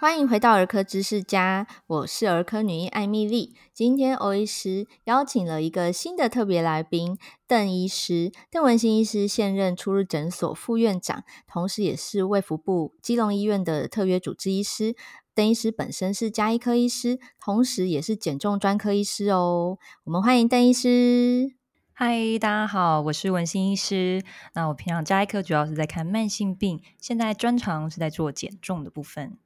欢迎回到儿科知识家，我是儿科女医艾蜜莉。今天欧医师邀请了一个新的特别来宾，邓医师，邓文新医师现任初日诊所副院长，同时也是卫福部基隆医院的特约主治医师。邓医师本身是家医科医师，同时也是减重专科医师哦。我们欢迎邓医师。嗨，大家好，我是文心医师。那我平常家医科主要是在看慢性病，现在专长是在做减重的部分。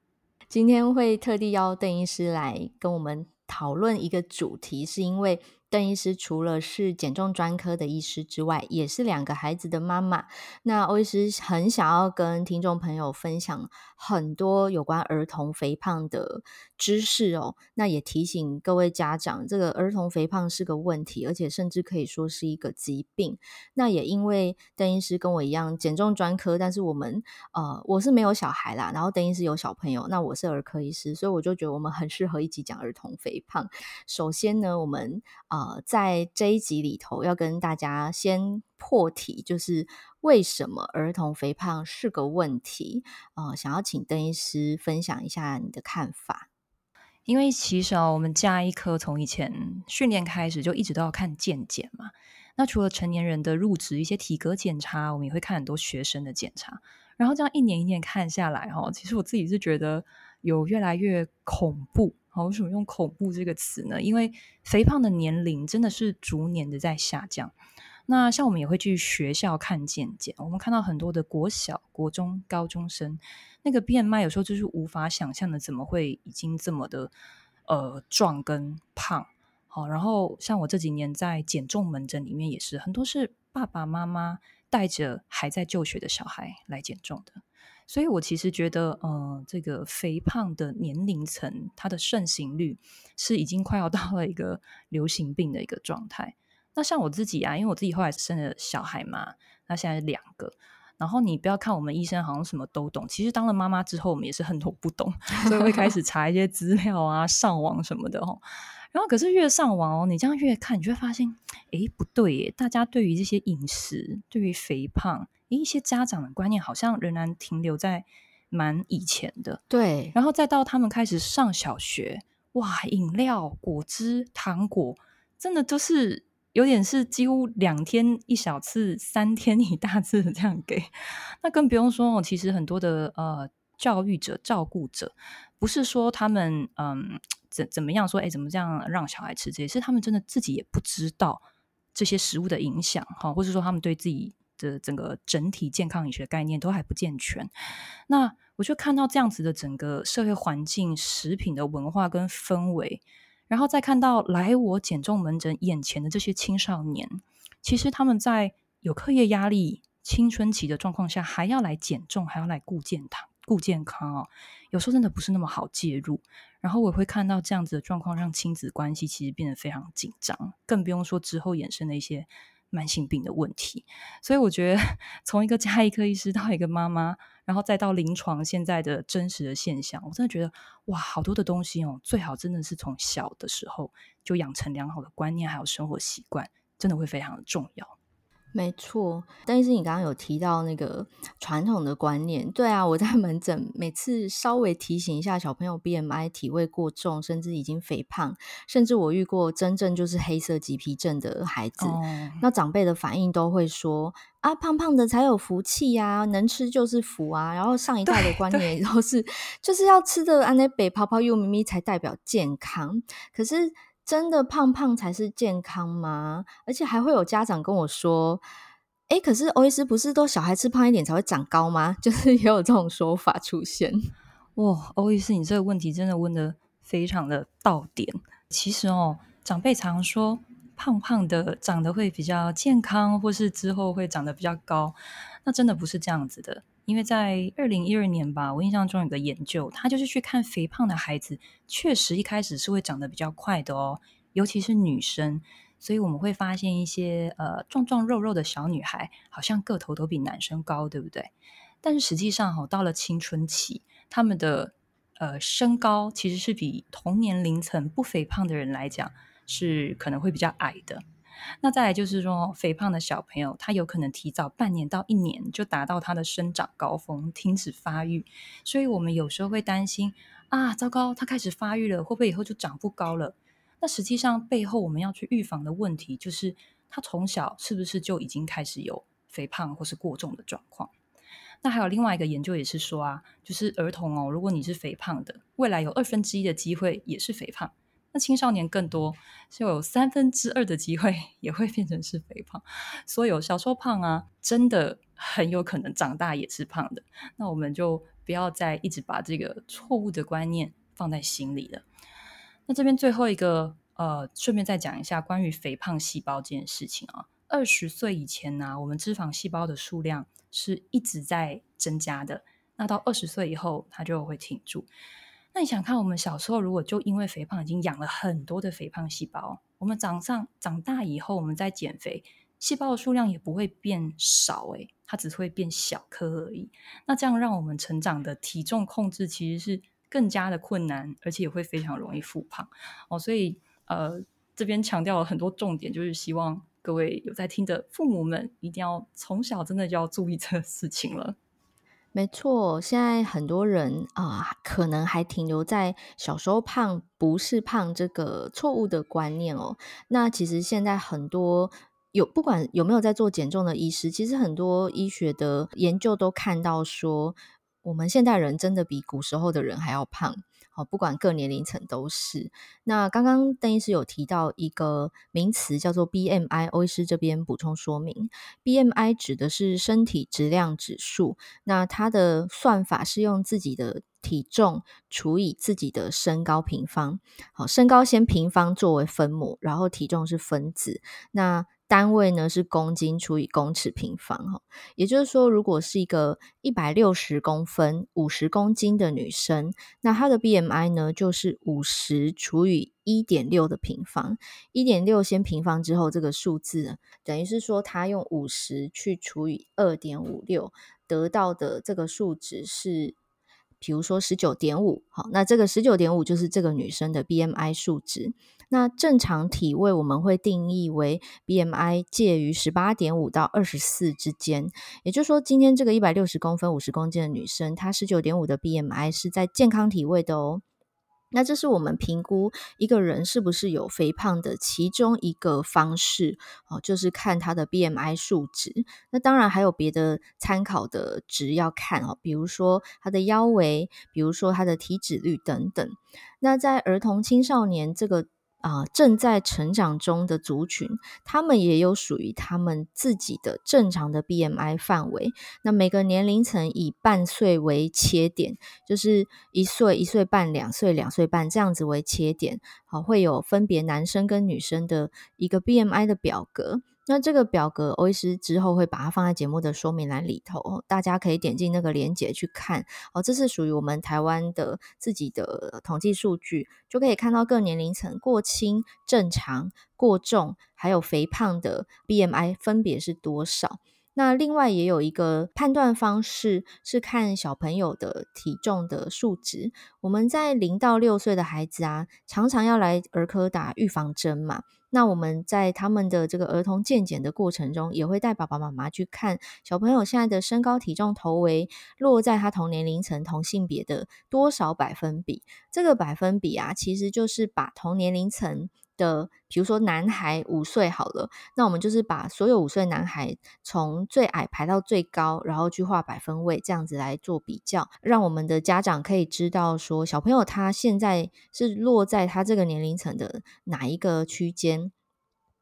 今天会特地邀邓医师来跟我们讨论一个主题，是因为。邓医师除了是减重专科的医师之外，也是两个孩子的妈妈。那欧医师很想要跟听众朋友分享很多有关儿童肥胖的知识哦。那也提醒各位家长，这个儿童肥胖是个问题，而且甚至可以说是一个疾病。那也因为邓医师跟我一样减重专科，但是我们呃我是没有小孩啦，然后邓医师有小朋友，那我是儿科医师，所以我就觉得我们很适合一起讲儿童肥胖。首先呢，我们啊。呃在这一集里头，要跟大家先破题，就是为什么儿童肥胖是个问题？呃，想要请邓医师分享一下你的看法。因为其实啊，我们家医科从以前训练开始，就一直都要看健检嘛。那除了成年人的入职一些体格检查，我们也会看很多学生的检查。然后这样一年一年看下来，哈，其实我自己是觉得有越来越恐怖。好，为什么用恐怖这个词呢？因为肥胖的年龄真的是逐年的在下降。那像我们也会去学校看健检，我们看到很多的国小、国中、高中生，那个变卖有时候就是无法想象的，怎么会已经这么的呃壮跟胖？好，然后像我这几年在减重门诊里面也是很多是爸爸妈妈带着还在就学的小孩来减重的。所以，我其实觉得，呃，这个肥胖的年龄层，它的盛行率是已经快要 到了一个流行病的一个状态。那像我自己啊，因为我自己后来生了小孩嘛，那现在是两个。然后你不要看我们医生好像什么都懂，其实当了妈妈之后，我们也是很多不懂，所以会开始查一些资料啊，上网什么的哦。然后可是越上网哦，你这样越看，你就会发现，哎，不对耶，大家对于这些饮食，对于肥胖。一些家长的观念好像仍然停留在蛮以前的，对。然后再到他们开始上小学，哇，饮料、果汁、糖果，真的都是有点是几乎两天一小次，三天一大次的这样给。那更不用说哦，其实很多的呃教育者、照顾者，不是说他们嗯怎怎么样说，哎，怎么这样让小孩吃这些，是他们真的自己也不知道这些食物的影响哈，或者说他们对自己。的整个整体健康饮学概念都还不健全，那我就看到这样子的整个社会环境、食品的文化跟氛围，然后再看到来我减重门诊眼前的这些青少年，其实他们在有课业压力、青春期的状况下，还要来减重，还要来顾健康、顾健康哦，有时候真的不是那么好介入。然后我会看到这样子的状况，让亲子关系其实变得非常紧张，更不用说之后衍生的一些。慢性病的问题，所以我觉得 从一个家医科医师到一个妈妈，然后再到临床现在的真实的现象，我真的觉得哇，好多的东西哦，最好真的是从小的时候就养成良好的观念，还有生活习惯，真的会非常的重要。没错，但是你刚刚有提到那个传统的观念，对啊，我在门诊每次稍微提醒一下小朋友 BMI 体位过重，甚至已经肥胖，甚至我遇过真正就是黑色棘皮症的孩子，哦、那长辈的反应都会说啊，胖胖的才有福气呀、啊，能吃就是福啊，然后上一代的观念都是就是要吃的安那北泡泡又咪咪才代表健康，可是。真的胖胖才是健康吗？而且还会有家长跟我说：“诶，可是欧医师不是都小孩吃胖一点才会长高吗？” 就是也有这种说法出现。哇，欧医师，你这个问题真的问得非常的到点。其实哦，长辈常说胖胖的长得会比较健康，或是之后会长得比较高，那真的不是这样子的。因为在二零一二年吧，我印象中有个研究，他就是去看肥胖的孩子，确实一开始是会长得比较快的哦，尤其是女生。所以我们会发现一些呃壮壮肉肉的小女孩，好像个头都比男生高，对不对？但是实际上哈，到了青春期，他们的呃身高其实是比同年龄层不肥胖的人来讲，是可能会比较矮的。那再来就是说，肥胖的小朋友，他有可能提早半年到一年就达到他的生长高峰，停止发育。所以我们有时候会担心啊，糟糕，他开始发育了，会不会以后就长不高了？那实际上背后我们要去预防的问题，就是他从小是不是就已经开始有肥胖或是过重的状况？那还有另外一个研究也是说啊，就是儿童哦，如果你是肥胖的，未来有二分之一的机会也是肥胖。那青少年更多，就有三分之二的机会 也会变成是肥胖。所以有小时候胖啊，真的很有可能长大也是胖的。那我们就不要再一直把这个错误的观念放在心里了。那这边最后一个，呃，顺便再讲一下关于肥胖细胞这件事情啊。二十岁以前呢，我们脂肪细胞的数量是一直在增加的。那到二十岁以后，它就会停住。那你想看，我们小时候如果就因为肥胖已经养了很多的肥胖细胞，我们长上长大以后，我们再减肥，细胞的数量也不会变少，诶，它只会变小颗而已。那这样让我们成长的体重控制其实是更加的困难，而且也会非常容易复胖哦。所以呃，这边强调了很多重点，就是希望各位有在听的父母们一定要从小真的就要注意这个事情了。没错，现在很多人啊、可能还停留在小时候胖不是胖这个错误的观念哦。那其实现在很多有不管有没有在做减重的医师，其实很多医学的研究都看到说，我们现代人真的比古时候的人还要胖。哦不管各年龄层都是。那刚刚邓医师有提到一个名词叫做 BMI，欧医师这边补充说明，BMI 指的是身体质量指数。那它的算法是用自己的体重除以自己的身高平方。好，身高先平方作为分母，然后体重是分子。那单位呢是公斤除以公尺平方，哈，也就是说，如果是一个一百六十公分、五十公斤的女生，那她的 BMI 呢就是五十除以一点六的平方，一点六先平方之后，这个数字等于是说，她用五十去除以二点五六，得到的这个数值是。比如说十九点五，好，那这个十九点五就是这个女生的 BMI 数值。那正常体位我们会定义为 BMI 介于十八点五到二十四之间，也就是说，今天这个一百六十公分、五十公斤的女生，她十九点五的 BMI 是在健康体位的哦。那这是我们评估一个人是不是有肥胖的其中一个方式哦，就是看他的 BMI 数值。那当然还有别的参考的值要看哦，比如说他的腰围，比如说他的体脂率等等。那在儿童青少年这个。啊、正在成长中的族群，他们也有属于他们自己的正常的 BMI 范围。那每个年龄层以半岁为切点，就是一岁、一岁半、两岁、两岁半这样子为切点，好，会有分别男生跟女生的一个 BMI 的表格。那这个表格，欧医师之后会把它放在节目的说明栏里头，大家可以点进那个链接去看。哦，这是属于我们台湾的自己的统计数据，就可以看到各年龄层过轻、正常、过重，还有肥胖的 BMI 分别是多少。那另外也有一个判断方式是看小朋友的体重的数值。我们在零到六岁的孩子啊，常常要来儿科打预防针嘛。那我们在他们的这个儿童健检的过程中，也会带爸爸妈妈去看小朋友现在的身高、体重、头围落在他同年龄层、同性别的多少百分比。这个百分比啊，其实就是把同年龄层的，比如说男孩五岁好了，那我们就是把所有五岁男孩从最矮排到最高，然后去画百分位，这样子来做比较，让我们的家长可以知道说小朋友他现在是落在他这个年龄层的哪一个区间。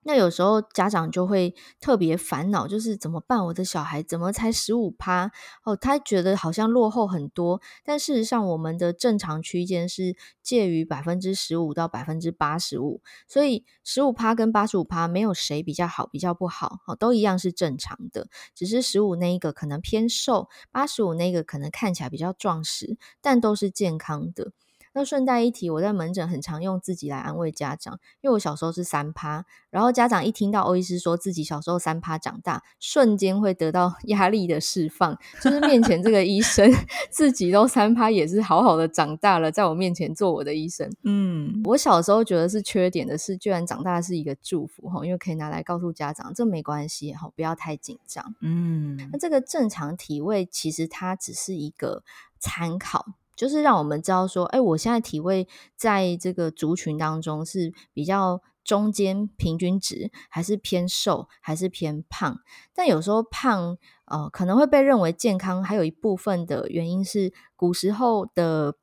那有时候家长就会特别烦恼，就是怎么办？我的小孩怎么才十五趴？哦，他觉得好像落后很多，但事实上我们的正常区间是介于百分之十五到百分之八十五，所以十五趴跟八十五趴没有谁比较好，比较不好，哦，都一样是正常的，只是十五那一个可能偏瘦，八十五那个可能看起来比较壮实，但都是健康的。那顺带一提，我在门诊很常用自己来安慰家长，因为我小时候是三趴，然后家长一听到欧医师说自己小时候三趴长大，瞬间会得到 压力的释放，就是面前这个医生自己都三趴，也是好好的长大了，在我面前做我的医生。嗯，我小时候觉得是缺点的是，居然长大是一个祝福哈，因为可以拿来告诉家长，这没关系哈，不要太紧张。嗯，那这个正常体位其实它只是一个参考。就是让我们知道说，哎，我现在体位在这个族群当中是比较中间平均值，还是偏瘦，还是偏胖？但有时候胖，呃，可能会被认为健康，还有一部分的原因是古时候的。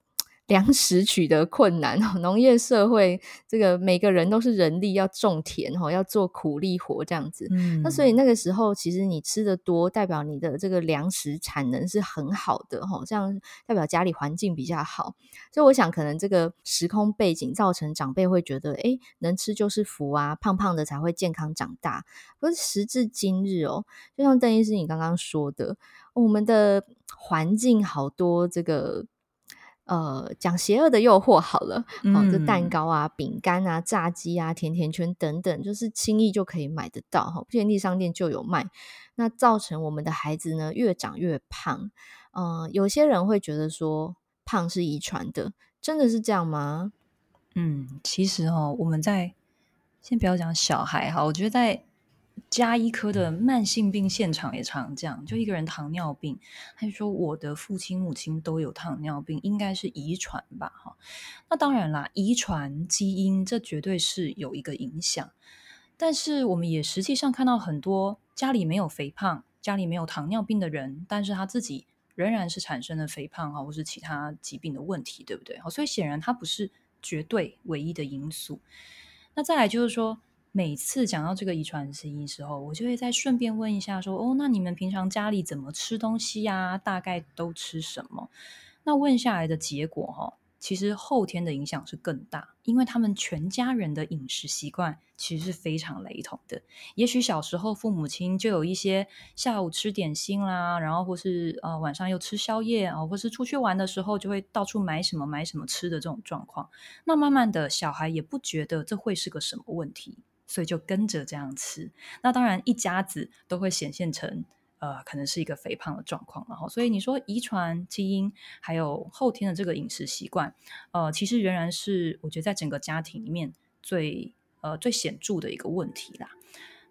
粮食取得困难，农业社会，这个每个人都是人力，要种田哦，要做苦力活这样子。嗯，那所以那个时候，其实你吃的多，代表你的这个粮食产能是很好的，这样代表家里环境比较好。所以我想，可能这个时空背景造成长辈会觉得，哎，能吃就是福啊，胖胖的才会健康长大。可是时至今日哦，就像邓医师你刚刚说的，我们的环境好多这个。呃，讲邪恶的诱惑好了，嗯、哦，这蛋糕啊、饼干啊、炸鸡啊、甜甜圈等等，就是轻易就可以买得到哈，便利商店就有卖。那造成我们的孩子呢越长越胖。嗯、呃，有些人会觉得说胖是遗传的，真的是这样吗？嗯，其实哦，我们在先不要讲小孩哈，我觉得在。家医科的慢性病现场也常这样，就一个人糖尿病，他就说我的父亲母亲都有糖尿病，应该是遗传吧？哈，那当然啦，遗传基因这绝对是有一个影响，但是我们也实际上看到很多家里没有肥胖、家里没有糖尿病的人，但是他自己仍然是产生了肥胖啊，或是其他疾病的问题，对不对？好，所以显然它不是绝对唯一的因素。那再来就是说。每次讲到这个遗传基因的时候，我就会再顺便问一下说，说哦，那你们平常家里怎么吃东西呀？大概都吃什么？那问下来的结果哈，其实后天的影响是更大，因为他们全家人的饮食习惯其实是非常雷同的。也许小时候父母亲就有一些下午吃点心啦，然后或是呃晚上又吃宵夜啊，或是出去玩的时候就会到处买什么买什么吃的这种状况。那慢慢的小孩也不觉得这会是个什么问题。所以就跟着这样吃，那当然一家子都会显现成呃，可能是一个肥胖的状况，然后所以你说遗传基因还有后天的这个饮食习惯，呃，其实仍然是我觉得在整个家庭里面最呃最显著的一个问题啦。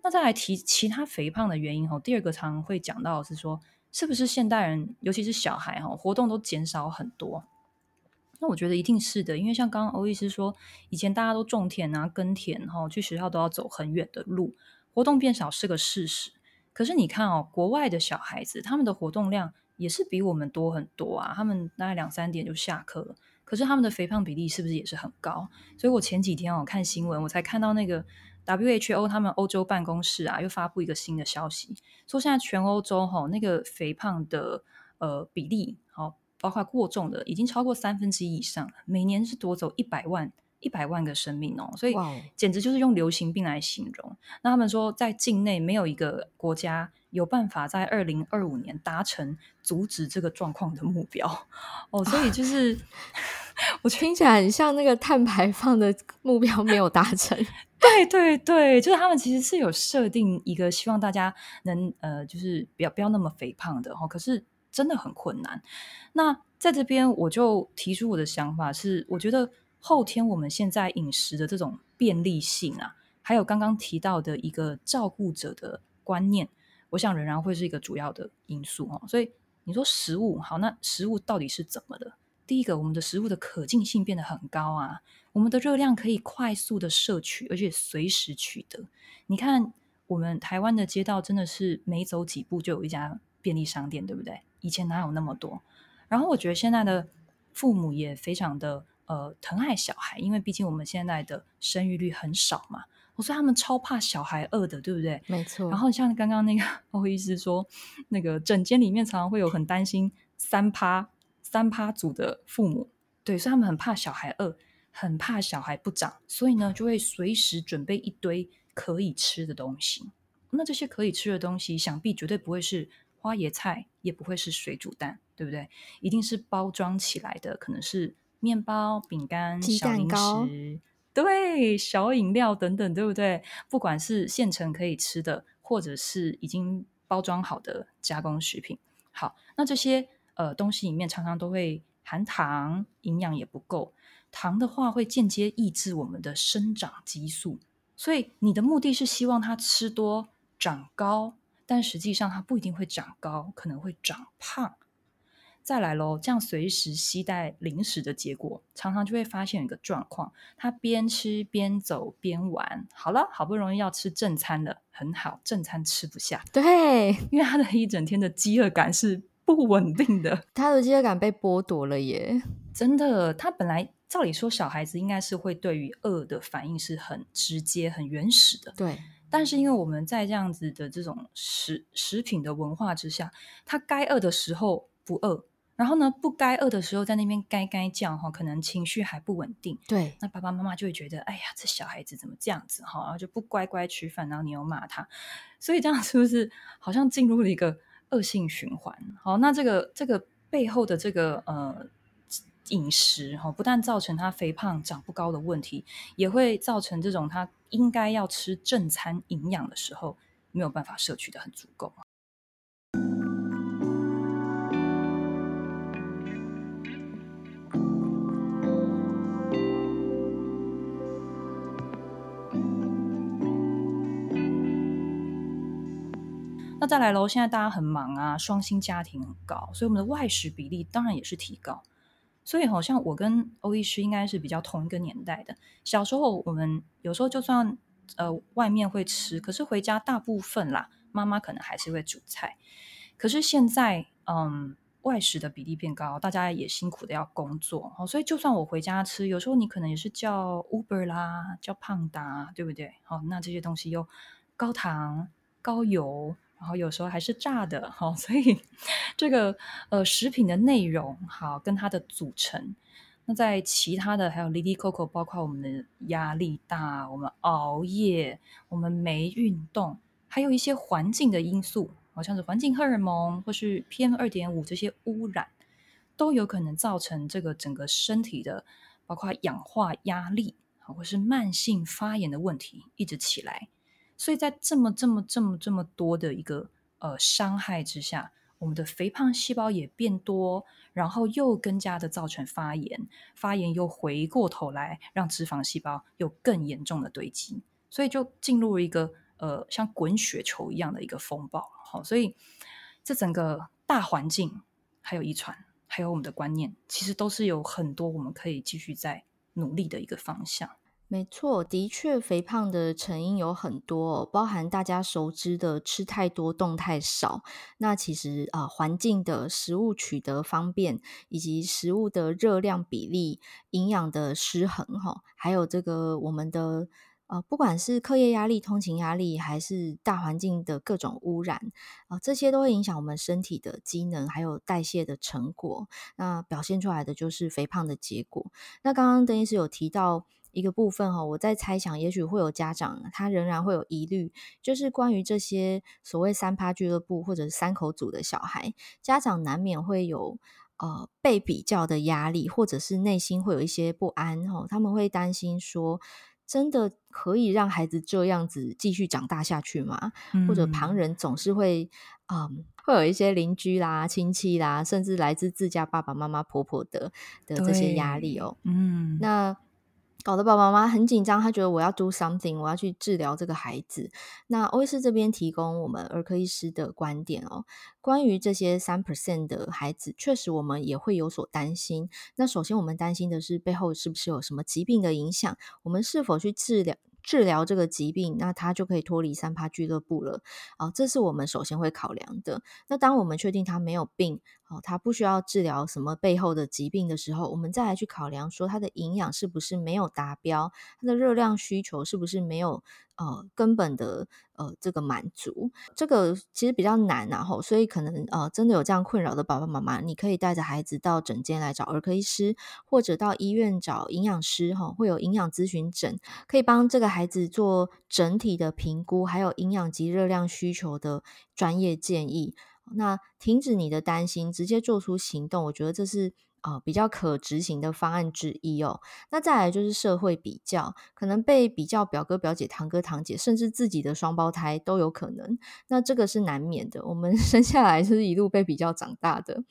那再来提其他肥胖的原因哈，第二个常会讲到是说，是不是现代人尤其是小孩哈，活动都减少很多？那我觉得一定是的，因为像刚刚欧医师说，以前大家都种田啊、耕田，哈，去学校都要走很远的路，活动变少是个事实。可是你看哦，国外的小孩子，他们的活动量也是比我们多很多啊，他们大概两三点就下课了，可是他们的肥胖比例是不是也是很高？所以我前几天我看新闻，我才看到那个 WHO 他们欧洲办公室啊，又发布一个新的消息，说现在全欧洲哈那个肥胖的呃比例，包括过重的已经超过三分之一以上，每年是夺走一百万一百万个生命哦，所以简直就是用流行病来形容。那他们说，在境内没有一个国家有办法在二零二五年达成阻止这个状况的目标哦，所以就 是我听起来很像那个碳排放的目标没有达成。对对对，就是他们其实是有设定一个希望大家能呃，就是不要不要那么肥胖的哦，可是。真的很困难。那在这边，我就提出我的想法是，我觉得后天我们现在饮食的这种便利性啊，还有刚刚提到的一个照顾者的观念，我想仍然会是一个主要的因素哦。所以你说食物好，那食物到底是怎么的？第一个，我们的食物的可进性变得很高啊，我们的热量可以快速的摄取，而且随时取得。你看，我们台湾的街道真的是每走几步就有一家便利商店，对不对？以前哪有那么多？然后我觉得现在的父母也非常的呃疼爱小孩，因为毕竟我们现在的生育率很少嘛，我说他们超怕小孩饿的，对不对？没错。然后像刚刚那个欧医师说，那个诊间里面常常会有很担心三趴三趴组的父母，对，所以他们很怕小孩饿，很怕小孩不长，所以呢就会随时准备一堆可以吃的东西。那这些可以吃的东西，想必绝对不会是。花椰菜也不会是水煮蛋，对不对？一定是包装起来的，可能是面包、饼干、小零食，对，小饮料等等，对不对？不管是现成可以吃的，或者是已经包装好的加工食品。好，那这些呃东西里面常常都会含糖，营养也不够。糖的话会间接抑制我们的生长激素，所以你的目的是希望它吃多长高。但实际上，它不一定会长高，可能会长胖。再来喽，这样随时携带零食的结果，常常就会发现一个状况：他边吃边走边玩，好了，好不容易要吃正餐了，很好，正餐吃不下，对，因为他的一整天的饥饿感是不稳定的，他的饥饿感被剥夺了耶，真的，他本来照理说小孩子应该是会对于饿的反应是很直接、很原始的，对，但是因为我们在这样子的这种食食品的文化之下，他该饿的时候不饿。然后呢，不该饿的时候在那边该该叫哈，可能情绪还不稳定。对，那爸爸妈妈就会觉得，哎呀，这小孩子怎么这样子哈，然后就不乖乖吃饭，然后你又骂他，所以这样是不是好像进入了一个恶性循环？好，那这个这个背后的这个呃饮食哈，不但造成他肥胖长不高的问题，也会造成这种他应该要吃正餐营养的时候没有办法摄取的很足够。那再来喽，现在大家很忙啊，双薪家庭很高，所以我们的外食比例当然也是提高。所以好像我跟欧医师应该是比较同一个年代的。小时候我们有时候就算呃外面会吃，可是回家大部分啦，妈妈可能还是会煮菜。可是现在嗯外食的比例变高，大家也辛苦的要工作，所以就算我回家吃，有时候你可能也是叫 Uber 啦，叫胖达，对不对？好，那这些东西又高糖高油。然后有时候还是炸的，好，所以这个呃食品的内容好跟它的组成，那在其他的还有 Lady Coco，，包括我们的压力大，我们熬夜，我们没运动，还有一些环境的因素，好像是环境荷尔蒙或是 PM 二点五这些污染，都有可能造成这个整个身体的包括氧化压力，或是慢性发炎的问题一直起来。所以在这么这么这么这么多的一个呃伤害之下，我们的肥胖细胞也变多，然后又更加的造成发炎，发炎又回过头来让脂肪细胞有更严重的堆积，所以就进入了一个呃像滚雪球一样的一个风暴。好，所以这整个大环境还有遗传，还有我们的观念，其实都是有很多我们可以继续在努力的一个方向。没错，的确，肥胖的成因有很多，包含大家熟知的吃太多、动太少。那其实啊、呃，环境的食物取得方便，以及食物的热量比例、营养的失衡，哈，还有这个我们的呃，不管是课业压力、通勤压力，还是大环境的各种污染啊、呃，这些都会影响我们身体的机能，还有代谢的成果。那表现出来的就是肥胖的结果。那刚刚邓医师有提到。一个部分哈，我在猜想，也许会有家长他仍然会有疑虑，就是关于这些所谓三趴俱乐部或者三口组的小孩，家长难免会有呃被比较的压力，或者是内心会有一些不安哈，他们会担心说，真的可以让孩子这样子继续长大下去吗？嗯、或者旁人总是会嗯，会有一些邻居啦、亲戚啦，甚至来自自家爸爸妈妈、婆婆的的这些压力哦，嗯，那。搞得爸爸妈妈很紧张，他觉得我要 do something，我要去治疗这个孩子。那欧医师这边提供我们儿科医师的观点哦，关于这些三 percent 的孩子，确实我们也会有所担心。那首先我们担心的是背后是不是有什么疾病的影响？我们是否去治疗？治疗这个疾病，那他就可以脱离三趴俱乐部了。哦，这是我们首先会考量的。那当我们确定他没有病，哦，他不需要治疗什么背后的疾病的时候，我们再来去考量说他的营养是不是没有达标，他的热量需求是不是没有。呃，根本的呃，这个满足，这个其实比较难然后，所以可能呃，真的有这样困扰的爸爸妈妈，你可以带着孩子到诊间来找儿科医师，或者到医院找营养师哈，会有营养咨询诊，可以帮这个孩子做整体的评估，还有营养及热量需求的专业建议。那停止你的担心，直接做出行动，我觉得这是。呃，比较可执行的方案之一哦。那再来就是社会比较，可能被比较表哥表姐、堂哥堂姐，甚至自己的双胞胎都有可能。那这个是难免的，我们 生下来就是一路被比较长大的。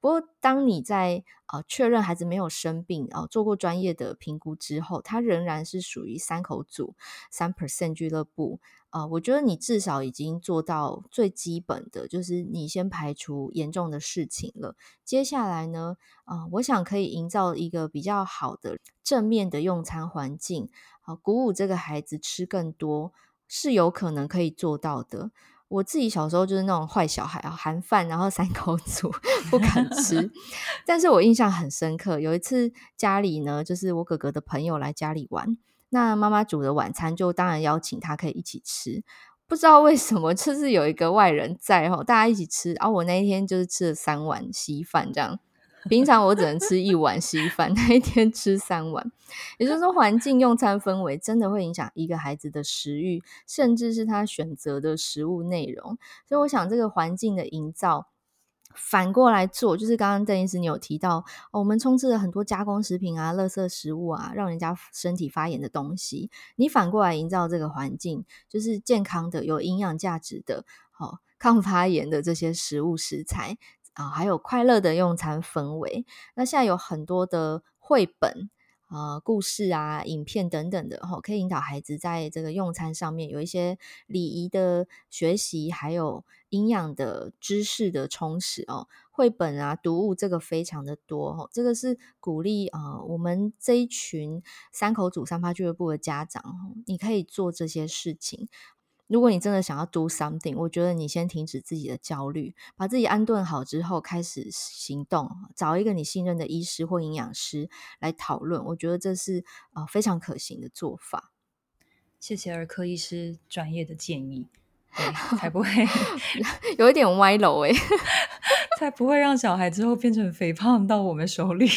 不过，当你在、呃、确认孩子没有生病啊、呃，做过专业的评估之后，他仍然是属于三口组三 percent 俱乐部呃，我觉得你至少已经做到最基本的，就是你先排除严重的事情了。接下来呢，啊、我想可以营造一个比较好的正面的用餐环境，啊、鼓舞这个孩子吃更多，是有可能可以做到的。我自己小时候就是那种坏小孩啊，含饭然后三 口煮不敢吃，但是我印象很深刻。有一次家里呢，就是我哥哥的朋友来家里玩。那妈妈煮的晚餐，就当然邀请他可以一起吃。不知道为什么，就是有一个外人在吼，大家一起吃。然后我那一天就是吃了三碗稀饭，这样。平常我只能吃一碗稀饭，那一天吃三碗。也就是说，环境用餐氛围真的会影响一个孩子的食欲，甚至是他选择的食物内容。所以，我想这个环境的营造。反过来做，就是刚刚邓医师你有提到，我们充斥了很多加工食品啊、垃圾食物啊，让人家身体发炎的东西。你反过来营造这个环境，就是健康的、有营养价值的、好、抗发炎的这些食物食材啊，还有快乐的用餐氛围。那现在有很多的绘本。呃，故事啊、影片等等的，吼，可以引导孩子在这个用餐上面有一些礼仪的学习，还有营养的知识的充实哦。绘本啊，读物这个非常的多，吼，这个是鼓励啊、我们这一群三口组三趴俱乐部的家长，你可以做这些事情。如果你真的想要 do something，我觉得你先停止自己的焦虑，把自己安顿好之后开始行动，找一个你信任的医师或营养师来讨论。我觉得这是啊、呃、非常可行的做法。谢谢儿科医师专业的建议，对，才不会 有一点歪楼诶，才不会让小孩之后变成肥胖到我们手里。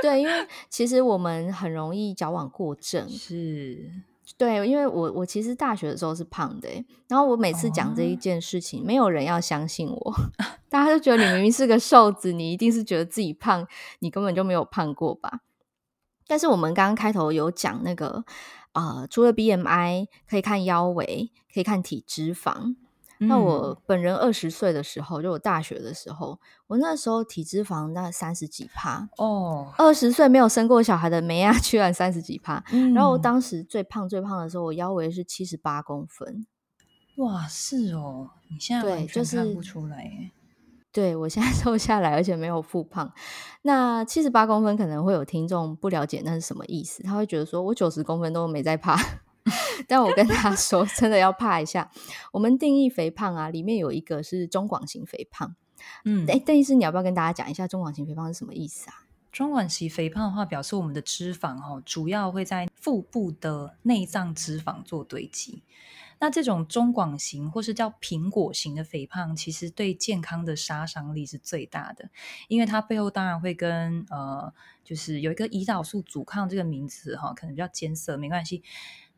对，因为其实我们很容易矫枉过正。是。对，因为我我其实大学的时候是胖的，然后我每次讲这一件事情，哦、没有人要相信我，大家都觉得你明明是个瘦子，你一定是觉得自己胖，你根本就没有胖过吧？但是我们刚刚开头有讲那个，呃，除了 BMI 可以看腰围，可以看体脂肪。那我本人二十岁的时候，就我大学的时候，我那时候体脂肪那三十几趴哦。二十岁没有生过小孩的梅亚，居然三十几趴。嗯、然后我当时最胖最胖的时候，我腰围是七十八公分。哇，是哦，你现在完全看不出来耶。对，就是、对我现在 瘦下来，而且没有复胖。那七十八公分可能会有听众不了解那是什么意思，他会觉得说我九十公分都没在胖。但我跟他 说，真的要怕一下。我们定义肥胖啊，里面有一个是中广型肥胖。嗯，哎，邓医师，你要不要跟大家讲一下中广型肥胖是什么意思啊？中广型肥胖的话，表示我们的脂肪哦，主要会在腹部的内脏脂肪做堆积。那这种中广型或是叫苹果型的肥胖，其实对健康的杀伤力是最大的，因为它背后当然会跟呃，就是有一个胰岛素阻抗这个名词哈，可能比较艰涩，没关系。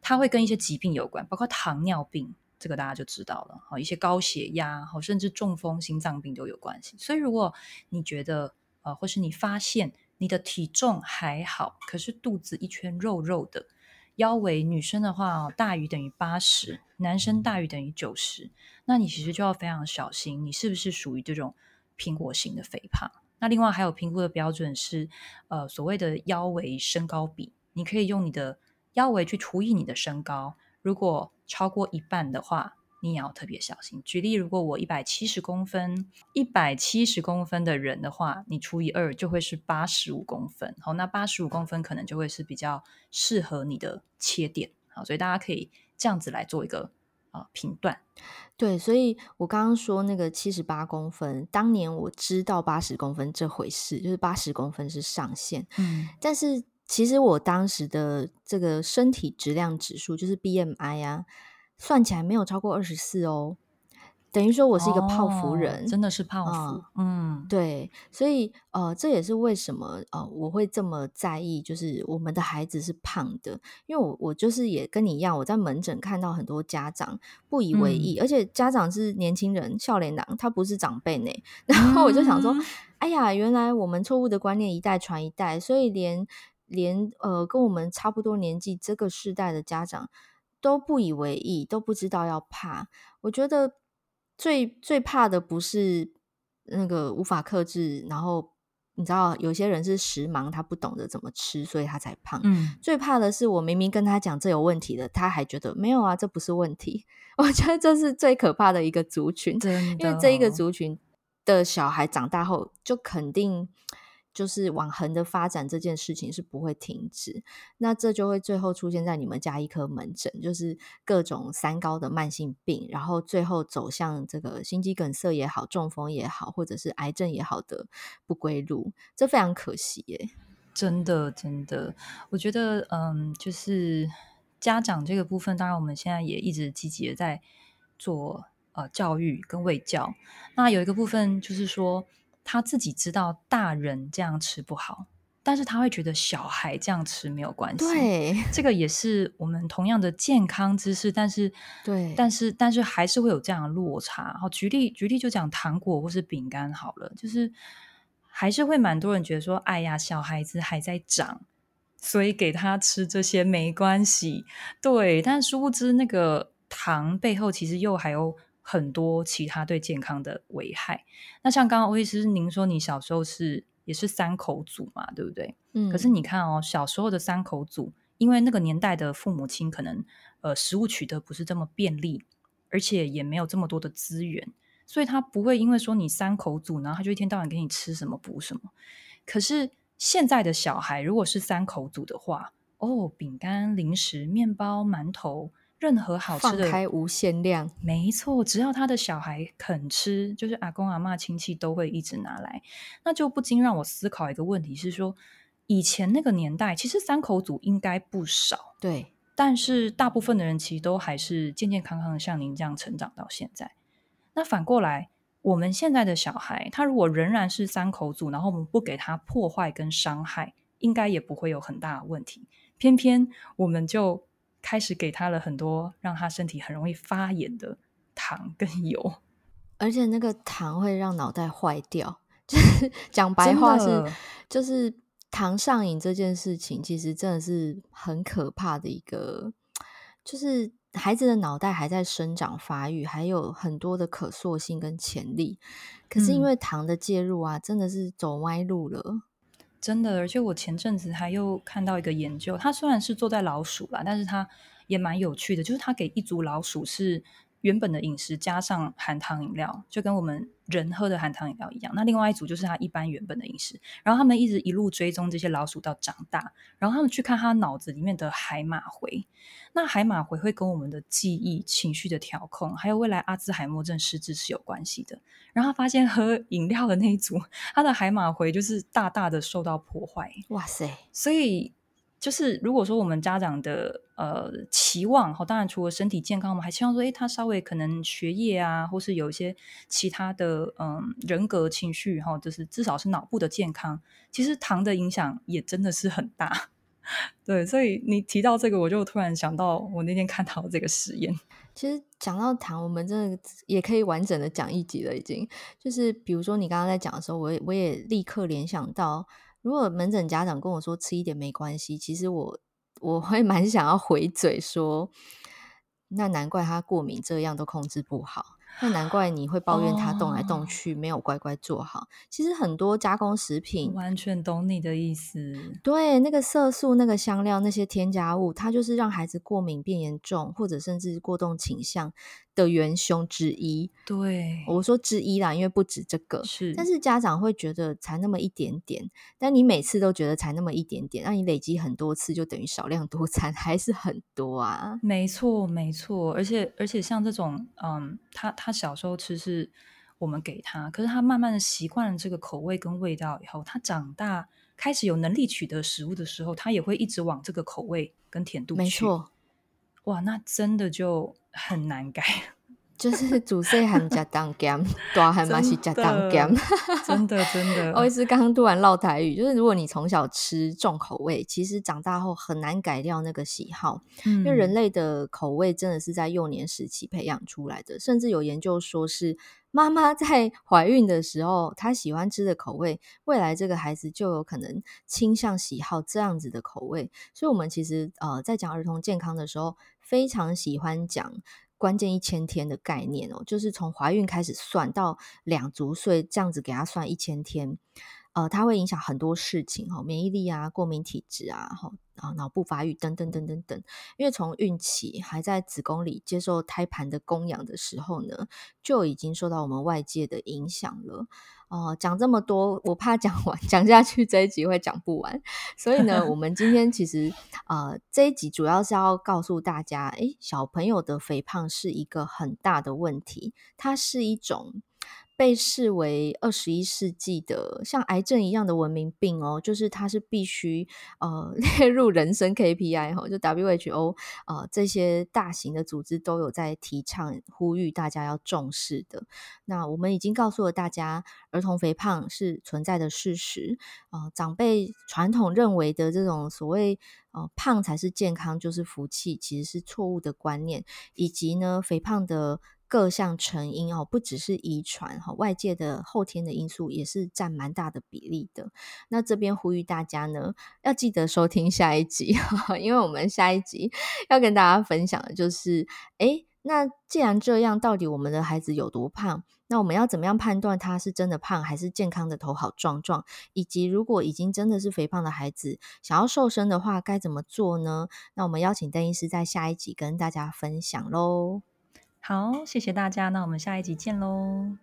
它会跟一些疾病有关，包括糖尿病，这个大家就知道了。好，一些高血压，好，甚至中风、心脏病都有关系。所以，如果你觉得，呃，或是你发现你的体重还好，可是肚子一圈肉肉的，腰围女生的话大于等于八十，男生大于等于九十，那你其实就要非常小心，你是不是属于这种苹果型的肥胖？那另外还有评估的标准是，呃，所谓的腰围身高比，你可以用你的。腰围去除以你的身高，如果超过一半的话，你也要特别小心。举例，如果我一百七十公分，一百七十公分的人的话，你除以二就会是八十五公分。好，那八十五公分可能就会是比较适合你的切点。好，所以大家可以这样子来做一个啊评断。对，所以我刚刚说那个七十八公分，当年我知道八十公分这回事，就是八十公分是上限。嗯，但是。其实我当时的这个身体质量指数就是 BMI 啊，算起来没有超过二十四哦，等于说我是一个泡芙人，哦、真的是泡芙。嗯，嗯对，所以呃，这也是为什么呃我会这么在意，就是我们的孩子是胖的，因为我我就是也跟你一样，我在门诊看到很多家长不以为意，嗯、而且家长是年轻人，少年郎，他不是长辈呢。然后我就想说，嗯、哎呀，原来我们错误的观念一代传一代，所以连。连呃，跟我们差不多年纪这个世代的家长都不以为意，都不知道要怕。我觉得最最怕的不是那个无法克制，然后你知道，有些人是食盲，他不懂得怎么吃，所以他才胖。嗯，最怕的是我明明跟他讲这有问题的，他还觉得没有啊，这不是问题。我觉得这是最可怕的一个族群，真的，因为这一个族群的小孩长大后就肯定。就是往横的发展这件事情是不会停止，那这就会最后出现在你们家医科门诊，就是各种三高的慢性病，然后最后走向这个心肌梗塞也好、中风也好，或者是癌症也好的不归路，这非常可惜耶。真的，真的，我觉得，嗯，就是家长这个部分，当然我们现在也一直积极的在做呃教育跟卫教。那有一个部分就是说。他自己知道大人这样吃不好，但是他会觉得小孩这样吃没有关系。对，这个也是我们同样的健康知识，但是 对，但是但是还是会有这样的落差。好，举例举例就讲糖果或是饼干好了，就是还是会蛮多人觉得说，哎呀，小孩子还在长，所以给他吃这些没关系。对，但殊不知那个糖背后其实又还有。很多其他对健康的危害。那像刚刚欧医师您说，你小时候是也是三口组嘛，对不对？嗯。可是你看哦，小时候的三口组，因为那个年代的父母亲可能呃食物取得不是这么便利，而且也没有这么多的资源，所以他不会因为说你三口组，然后他就一天到晚给你吃什么补什么。可是现在的小孩如果是三口组的话，哦，饼干、零食、面包、馒头。任何好吃的，放开无限量，没错，只要他的小孩肯吃，就是阿公阿妈亲戚都会一直拿来。那就不禁让我思考一个问题，是说以前那个年代，其实三口组应该不少，对，但是大部分的人其实都还是健健康康的，像您这样成长到现在。那反过来，我们现在的小孩，他如果仍然是三口组，然后我们不给他破坏跟伤害，应该也不会有很大的问题。偏偏我们就。开始给他了很多让他身体很容易发炎的糖跟油，而且那个糖会让脑袋坏掉。就是 讲白话是，就是糖上瘾这件事情，其实真的是很可怕的一个。就是孩子的脑袋还在生长发育，还有很多的可塑性跟潜力，可是因为糖的介入啊，真的是走歪路了。真的，而且我前阵子还又看到一个研究，它虽然是坐在老鼠啦，但是它也蛮有趣的，就是它给一组老鼠是原本的饮食加上含糖饮料，就跟我们人喝的含糖饮料一样。那另外一组就是他一般原本的饮食，然后他们一直一路追踪这些老鼠到长大，然后他们去看他脑子里面的海马回。那海马回会跟我们的记忆、情绪的调控，还有未来阿兹海默症失智是有关系的。然后他发现喝 饮料的那一组，他的海马回就是大大的受到破坏。哇塞！所以就是如果说我们家长的呃期望，哈，当然除了身体健康，我们还希望说，诶，他稍微可能学业啊，或是有一些其他的嗯人格情绪，哈，就是至少是脑部的健康。其实糖的影响也真的是很大。对，所以你提到这个，我就突然想到我那天看到这个实验。其实讲到糖，我们真的也可以完整的讲一集了。已经就是，比如说你刚刚在讲的时候，我我也立刻联想到，如果门诊家长跟我说吃一点没关系，其实我我会蛮想要回嘴说，那难怪他过敏这样都控制不好。那难怪你会抱怨他动来动去没有乖乖做好。Oh, 其实很多加工食品，完全懂你的意思。对，那个色素、那个香料、那些添加物，它就是让孩子过敏变严重，或者甚至过动倾向的元凶之一。对，我说之一啦，因为不止这个。是，但是家长会觉得才那么一点点，但你每次都觉得才那么一点点，那你累积很多次，就等于少量多餐，还是很多啊。没错，没错，而且而且像这种，嗯，他他。他小时候吃是我们给他，可是他慢慢的习惯了这个口味跟味道以后，他长大开始有能力取得食物的时候，他也会一直往这个口味跟甜度去。没错，哇，那真的就很难改。就是主细汉食当咸，大汉嘛是加当咸，真的真的。我也是刚刚突然唠台语，就是如果你从小吃重口味，其实长大后很难改掉那个喜好，嗯、因为人类的口味真的是在幼年时期培养出来的，甚至有研究说是妈妈在怀孕的时候，她喜欢吃的口味，未来这个孩子就有可能倾向喜好这样子的口味。所以，我们其实呃在讲儿童健康的时候，非常喜欢讲。关键一千天的概念哦，就是从怀孕开始算到两足岁这样子给他算一千天。呃，它会影响很多事情哈，免疫力啊、过敏体质啊，哈啊、脑部发育等等等等等。因为从孕期还在子宫里接受胎盘的供养的时候呢，就已经受到我们外界的影响了。哦、讲这么多，我怕讲完讲下去这一集会讲不完，所以呢，我们今天其实呃这一集主要是要告诉大家，诶，小朋友的肥胖是一个很大的问题，它是一种。被视为二十一世纪的像癌症一样的文明病哦，就是它是必须呃列入人生 KPI 哈，就 WHO 呃这些大型的组织都有在提倡呼吁大家要重视的。那我们已经告诉了大家，儿童肥胖是存在的事实啊、呃，长辈传统认为的这种所谓呃胖才是健康就是福气，其实是错误的观念，以及呢肥胖的。各项成因哦，不只是遗传哈，外界的后天的因素也是占蛮大的比例的。那这边呼吁大家呢，要记得收听下一集，因为我们下一集要跟大家分享的就是，诶，那既然这样，到底我们的孩子有多胖？那我们要怎么样判断他是真的胖，还是健康的头好壮壮？以及如果已经真的是肥胖的孩子，想要瘦身的话，该怎么做呢？那我们邀请邓医师在下一集跟大家分享喽。好，谢谢大家，那我们下一集见喽。